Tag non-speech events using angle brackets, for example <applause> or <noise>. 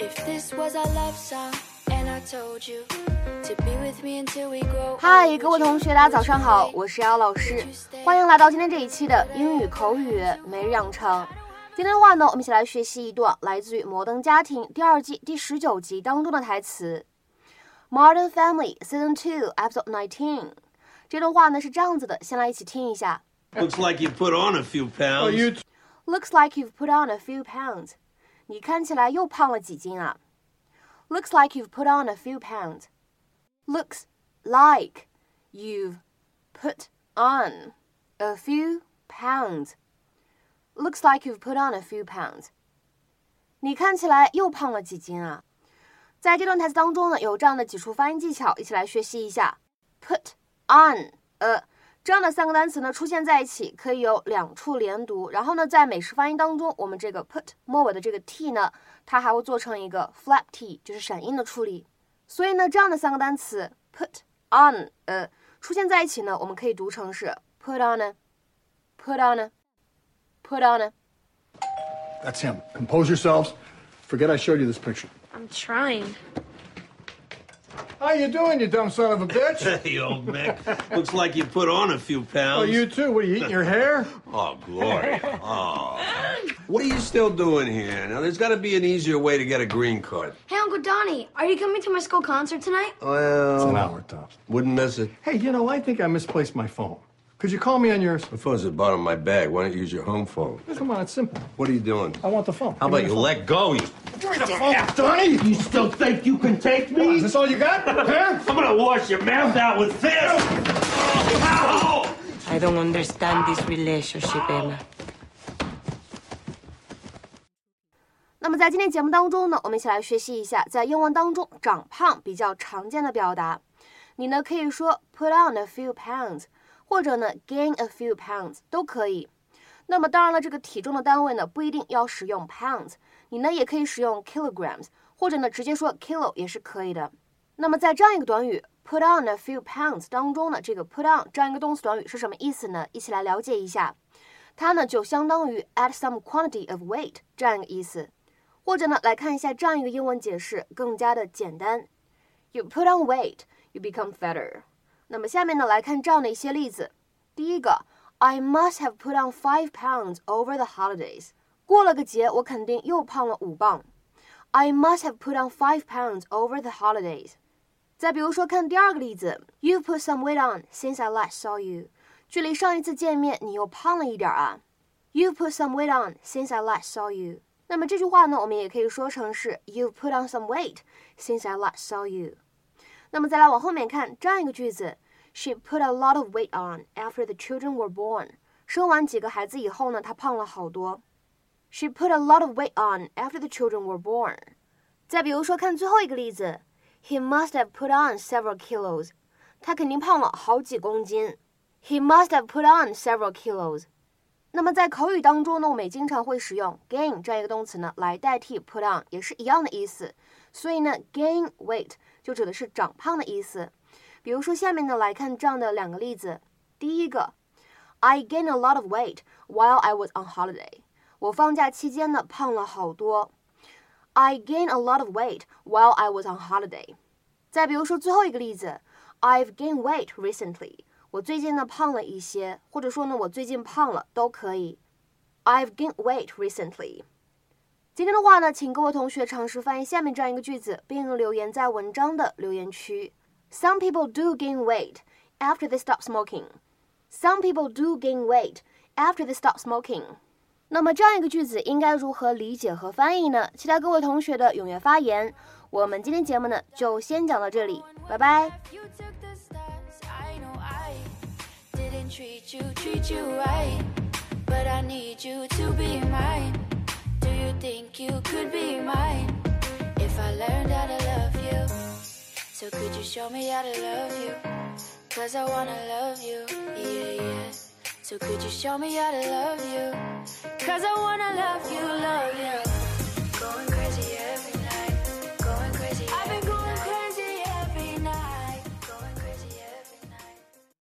If this was our love song, and I told you to be with me until we grow 嗨，各位同学，大家早上好，我是姚老师，欢迎来到今天这一期的英语口语每日养成。今天的话呢，我们一起来学习一段来自于《摩登家庭》第二季第十九集当中的台词。Modern Family Season Two Episode Nineteen。这段话呢是这样子的，先来一起听一下。 Looks like you put on a few pounds. Oh, you Looks like you've put on a few pounds. 你看起来又胖了几斤啊？Looks like you've put on a few pounds. Looks like you've put on a few pounds. Looks like you've put on a few pounds. 你看起来又胖了几斤啊？在这段台词当中呢，有这样的几处发音技巧，一起来学习一下。Put on a 这样的三个单词呢出现在一起，可以有两处连读。然后呢，在美式发音当中，我们这个 put 末尾的这个 t 呢，它还会做成一个 flap t，就是闪音的处理。所以呢，这样的三个单词 put on 呃出现在一起呢，我们可以读成是 put on a，put on a，put on a。That's him. Compose yourselves. Forget I showed you this picture. I'm trying. How you doing, you dumb son of a bitch? <laughs> Hey, old Mick. Looks like you put on a few pounds. oh, you too. What are you eating your hair? <laughs> Oh, Gloria. Oh. What are you still doing here? Now, there's got to be an easier way to get a green card. Hey, Uncle Donnie, are you coming to my school concert tonight? Well, It's an hour tops. wouldn't miss it. Hey, you know, I think I misplaced my phone. Could you call me on yours? My phone's at the bottom of my bag. Why don't you use your home phone? Come on, it's simple. What are you doing? I want the phone. How about you let go? You... Give me the phone, Donnie! You still think you can take Is me? this all you got? Huh? I'm gonna wash your mouth out with this! Ow! I don't understand this relationship, Emma. 那么在今天节目当中呢，我们一起来学习一下在英文当中长胖比较常见的表达。你呢可以说 put on a few pounds， 或者呢 gain a few pounds 都可以。那么当然了，这个体重的单位呢不一定要使用 pounds，你呢也可以使用 kilograms，或者呢直接说 kilo 也是可以的。那么在这样一个短语 put on a few pounds 当中呢，这个 put on 这样一个动词短语是什么意思呢？一起来了解一下。它呢就相当于 add some quantity of weight 这样一个意思。或者呢，来看一下这样一个英文解释，更加的简单。You put on weight, you become fatter。那么下面呢，来看这样的一些例子。第一个，I must have put on five pounds over the holidays。过了个节，我肯定又胖了五磅。I must have put on five pounds over the holidays。再比如说，看第二个例子，You put some weight on since I last saw you。距离上一次见面，你又胖了一点啊。You put some weight on since I last saw you。那么这句话呢，我们也可以说成是 You've put on some weight since I last saw you。那么再来往后面看这样一个句子，She put a lot of weight on after the children were born。生完几个孩子以后呢，她胖了好多。She put a lot of weight on after the children were born。再比如说看最后一个例子，He must have put on several kilos。他肯定胖了好几公斤。He must have put on several kilos。那么在口语当中呢，我们也经常会使用 gain 这样一个动词呢来代替 put on，也是一样的意思。所以呢，gain weight 就指的是长胖的意思。比如说下面呢来看这样的两个例子。第一个，I gained a lot of weight while I was on holiday。我放假期间呢胖了好多。I gained a lot of weight while I was on holiday。再比如说最后一个例子，I've gained weight recently。我最近呢胖了一些，或者说呢我最近胖了都可以。I've gained weight recently。今天的话呢，请各位同学尝试翻译下面这样一个句子，并留言在文章的留言区。Some people do gain weight after they stop smoking. Some people do gain weight after they stop smoking. 那么这样一个句子应该如何理解和翻译呢？期待各位同学的踊跃发言。我们今天节目呢就先讲到这里，拜拜。Treat you, treat you right. But I need you to be mine. Think you could be mine? If I learned how to love you, so could you show me how to love you? Cause I wanna love you, yeah, yeah. So could you show me how to love you? Cause I wanna love you, love you.